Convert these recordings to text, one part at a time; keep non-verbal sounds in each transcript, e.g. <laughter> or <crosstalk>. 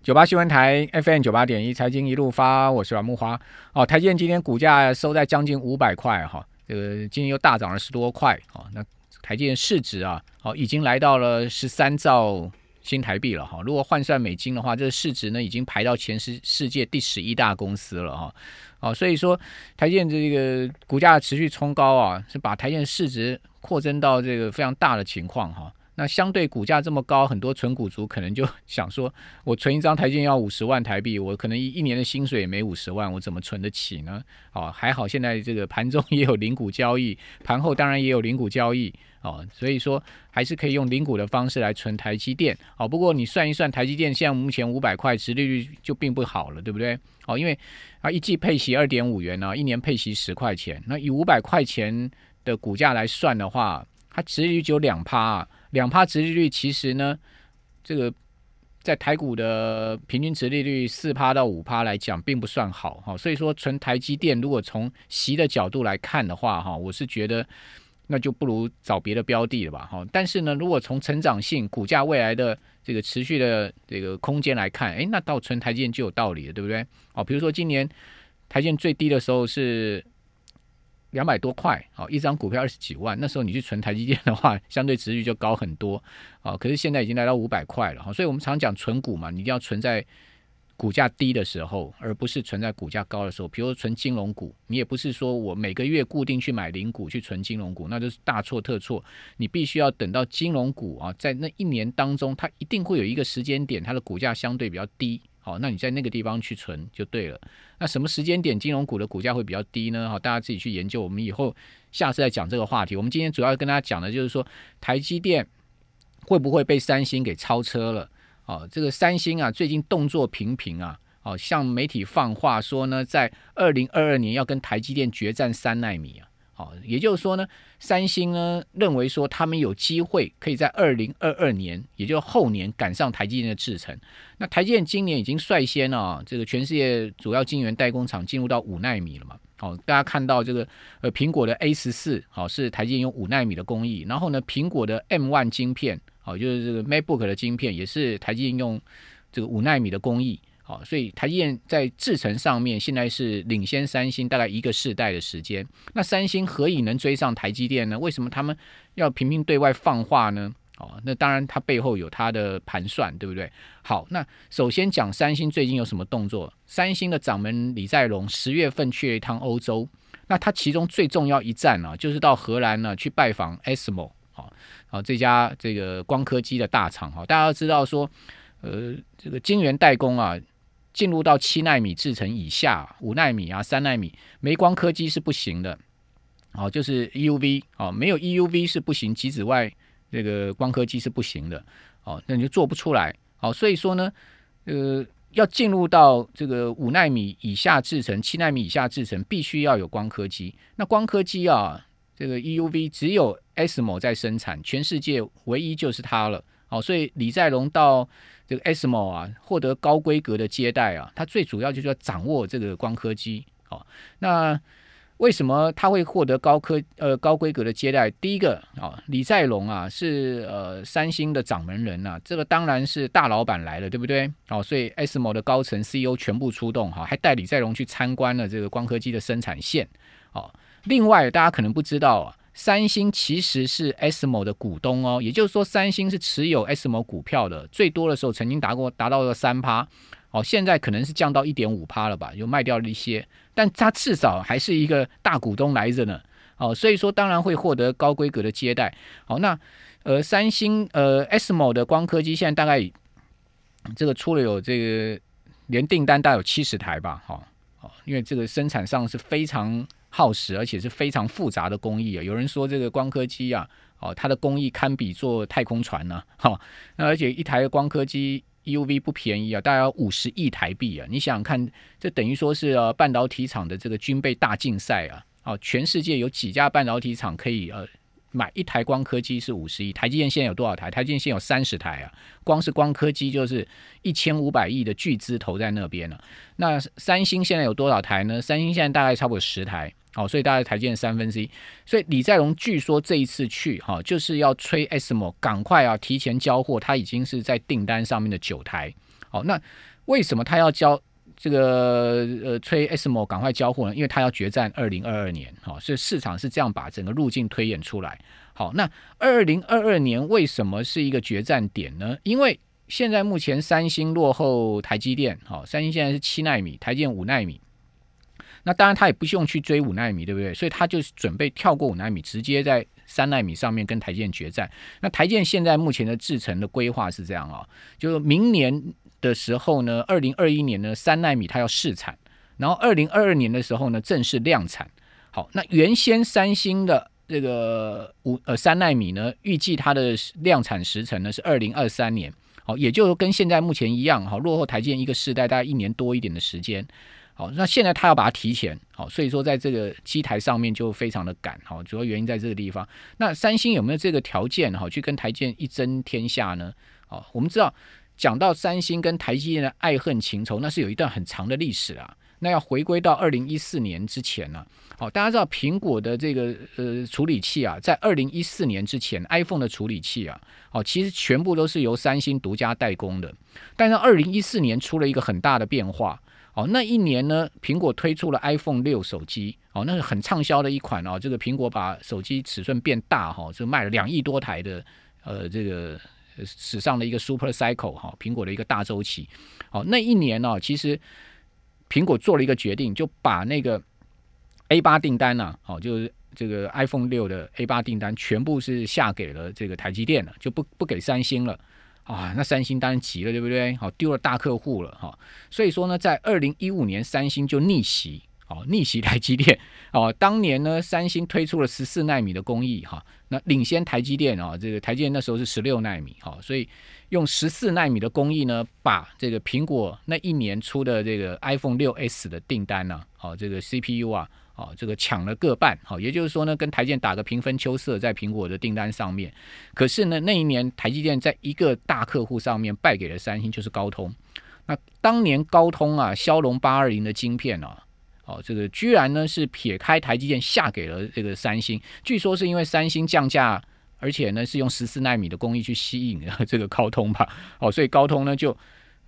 九八新闻台 FM 九八点一，财经一路发，我是阮木花。哦，台积电今天股价收在将近五百块哈，这个今天又大涨了十多块哦。那台积电市值啊，哦，已经来到了十三兆新台币了哈。如果换算美金的话，这个市值呢，已经排到全世世界第十一大公司了哈。哦，所以说台积电这个股价持续冲高啊，是把台积电市值扩增到这个非常大的情况哈。那相对股价这么高，很多存股族可能就 <laughs> 想说，我存一张台积要五十万台币，我可能一一年的薪水也没五十万，我怎么存得起呢？哦，还好现在这个盘中 <laughs> 也有零股交易，盘后当然也有零股交易哦，所以说还是可以用零股的方式来存台积电。哦，不过你算一算，台积电现在目前五百块，殖利率就并不好了，对不对？哦，因为啊一季配息二点五元呢，一年配息十块钱，那以五百块钱的股价来算的话，它殖利率只有两趴。啊两趴殖利率其实呢，这个在台股的平均值利率四趴到五趴来讲，并不算好哈。所以说，纯台积电如果从息的角度来看的话哈，我是觉得那就不如找别的标的了吧哈。但是呢，如果从成长性、股价未来的这个持续的这个空间来看，诶，那到纯台积电就有道理了，对不对？哦，比如说今年台积电最低的时候是。两百多块，好一张股票二十几万，那时候你去存台积电的话，相对值率就高很多，啊，可是现在已经来到五百块了，哈，所以我们常讲存股嘛，你一定要存在股价低的时候，而不是存在股价高的时候。比如存金融股，你也不是说我每个月固定去买零股去存金融股，那就是大错特错。你必须要等到金融股啊，在那一年当中，它一定会有一个时间点，它的股价相对比较低。好，那你在那个地方去存就对了。那什么时间点金融股的股价会比较低呢？好，大家自己去研究。我们以后下次再讲这个话题。我们今天主要跟大家讲的就是说，台积电会不会被三星给超车了？哦，这个三星啊，最近动作频频啊，哦，向媒体放话说呢，在二零二二年要跟台积电决战三纳米啊。好，也就是说呢，三星呢认为说他们有机会可以在二零二二年，也就后年赶上台积电的制程。那台积电今年已经率先啊，这个全世界主要晶圆代工厂进入到五纳米了嘛。好，大家看到这个呃苹果的 A 十四，好是台积电用五纳米的工艺。然后呢，苹果的 M one 晶片，好就是这个 MacBook 的晶片，也是台积电用这个五纳米的工艺。好，所以台积电在制程上面现在是领先三星大概一个世代的时间。那三星何以能追上台积电呢？为什么他们要频频对外放话呢？哦，那当然它背后有它的盘算，对不对？好，那首先讲三星最近有什么动作？三星的掌门李在镕十月份去了一趟欧洲，那他其中最重要一站呢，就是到荷兰呢去拜访 ASML，好，好这家这个光刻机的大厂哈。大家要知道说，呃，这个晶圆代工啊。进入到七纳米制程以下，五纳米啊，三纳米，没光刻机是不行的。哦，就是 EUV 哦，没有 EUV 是不行，极紫外这个光刻机是不行的。哦，那你就做不出来。哦，所以说呢，呃，要进入到这个五纳米以下制程、七纳米以下制程，必须要有光刻机。那光刻机啊，这个 EUV 只有 ASML 在生产，全世界唯一就是它了。哦，所以李在龙到。这个 ASML 啊，获得高规格的接待啊，他最主要就是要掌握这个光刻机。哦，那为什么他会获得高科呃高规格的接待？第一个啊，李在龙啊是呃三星的掌门人呐，这个当然是大老板来了，对不对？哦，所以 ASML 的高层 CEO 全部出动哈，还带李在龙去参观了这个光刻机的生产线。哦，另外大家可能不知道啊。三星其实是 SMO 的股东哦，也就是说，三星是持有 SMO 股票的，最多的时候曾经达过达到了三趴，哦，现在可能是降到一点五趴了吧，又卖掉了一些，但它至少还是一个大股东来着呢，哦，所以说当然会获得高规格的接待，好，那呃，三星呃 SMO 的光刻机现在大概这个出了有这个连订单大概有七十台吧，哈，哦，因为这个生产上是非常。耗时，而且是非常复杂的工艺啊！有人说这个光刻机啊，哦，它的工艺堪比做太空船呢，<laughs> 哈。那而且一台光刻机 UV 不便宜啊，大概五十亿台币啊！你想想看，这等于说是呃半导体厂的这个军备大竞赛啊！哦，全世界有几家半导体厂可以呃？买一台光刻机是五十亿，台积电现在有多少台？台积电现在有三十台啊，光是光刻机就是一千五百亿的巨资投在那边了。那三星现在有多少台呢？三星现在大概差不多十台，好，所以大概台积电三分之一。所以李在镕据说这一次去哈，就是要催 SMO 赶快啊，提前交货，他已经是在订单上面的九台。好，那为什么他要交这个呃催 SMO 赶快交货呢？因为他要决战二零二二年，好，所以市场是这样把整个路径推演出来。好，那二零二二年为什么是一个决战点呢？因为现在目前三星落后台积电，好，三星现在是七纳米，台积电五纳米。那当然他也不用去追五纳米，对不对？所以他就是准备跳过五纳米，直接在三纳米上面跟台积电决战。那台积电现在目前的制程的规划是这样啊，就是明年的时候呢，二零二一年呢三纳米它要试产，然后二零二二年的时候呢正式量产。好，那原先三星的这个五呃三纳米呢，预计它的量产时程呢是二零二三年。好，也就跟现在目前一样，哈，落后台积电一个世代大概一年多一点的时间。好，那现在他要把它提前，好，所以说在这个机台上面就非常的赶，好，主要原因在这个地方。那三星有没有这个条件，哈，去跟台积电一争天下呢？好，我们知道讲到三星跟台积电的爱恨情仇，那是有一段很长的历史啊。那要回归到二零一四年之前呢？好，大家知道苹果的这个呃处理器啊，在二零一四年之前，iPhone 的处理器啊，哦，其实全部都是由三星独家代工的。但是二零一四年出了一个很大的变化，哦，那一年呢，苹果推出了 iPhone 六手机，哦，那是很畅销的一款哦。这个苹果把手机尺寸变大，哈，就卖了两亿多台的，呃，这个史上的一个 Super Cycle 哈，苹果的一个大周期。好，那一年呢，其实苹果做了一个决定，就把那个 A 八订单呢，好，就是这个 iPhone 六的 A 八订单，全部是下给了这个台积电了，就不不给三星了啊。那三星当然急了，对不对？好，丢了大客户了哈。所以说呢，在二零一五年，三星就逆袭，哦，逆袭台积电哦。当年呢，三星推出了十四纳米的工艺哈，那领先台积电啊。这个台积电那时候是十六纳米哈，所以用十四纳米的工艺呢，把这个苹果那一年出的这个 iPhone 六 S 的订单呢，好，这个 CPU 啊。哦，这个抢了各半，好，也就是说呢，跟台积电打个平分秋色，在苹果的订单上面。可是呢，那一年台积电在一个大客户上面败给了三星，就是高通。那当年高通啊，骁龙八二零的晶片啊，哦，这个居然呢是撇开台积电下给了这个三星。据说是因为三星降价，而且呢是用十四纳米的工艺去吸引了这个高通吧。哦，所以高通呢就。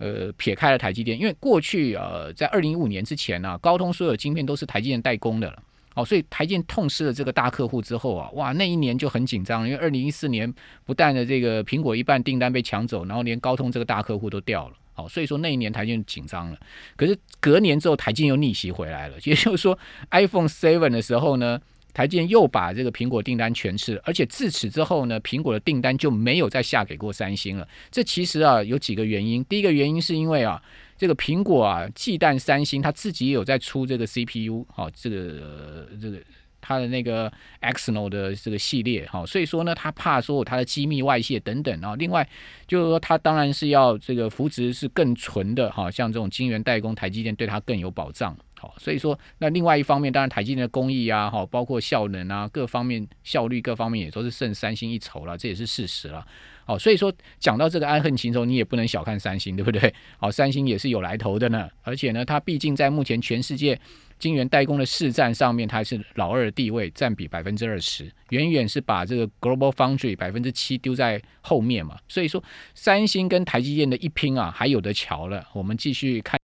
呃，撇开了台积电，因为过去呃，在二零一五年之前呢，高通所有晶片都是台积电代工的了，哦，所以台积电痛失了这个大客户之后啊，哇，那一年就很紧张，因为二零一四年不但的这个苹果一半订单被抢走，然后连高通这个大客户都掉了，哦，所以说那一年台积紧张了。可是隔年之后，台积又逆袭回来了，也就是说，iPhone Seven 的时候呢。台积又把这个苹果订单全吃了，而且自此之后呢，苹果的订单就没有再下给过三星了。这其实啊有几个原因，第一个原因是因为啊，这个苹果啊忌惮三星，他自己也有在出这个 CPU，好，这个这个它的那个 XNo 的这个系列，哈，所以说呢，他怕说它的机密外泄等等啊。另外就是说，他当然是要这个扶持是更纯的，哈，像这种晶圆代工，台积电对它更有保障。好，所以说那另外一方面，当然台积电的工艺啊，哈，包括效能啊，各方面效率各方面也都是胜三星一筹了，这也是事实了。好，所以说讲到这个爱恨情仇，你也不能小看三星，对不对？好，三星也是有来头的呢，而且呢，它毕竟在目前全世界晶圆代工的市占上面，它是老二的地位，占比百分之二十，远远是把这个 Global Foundry 百分之七丢在后面嘛。所以说，三星跟台积电的一拼啊，还有的瞧了。我们继续看。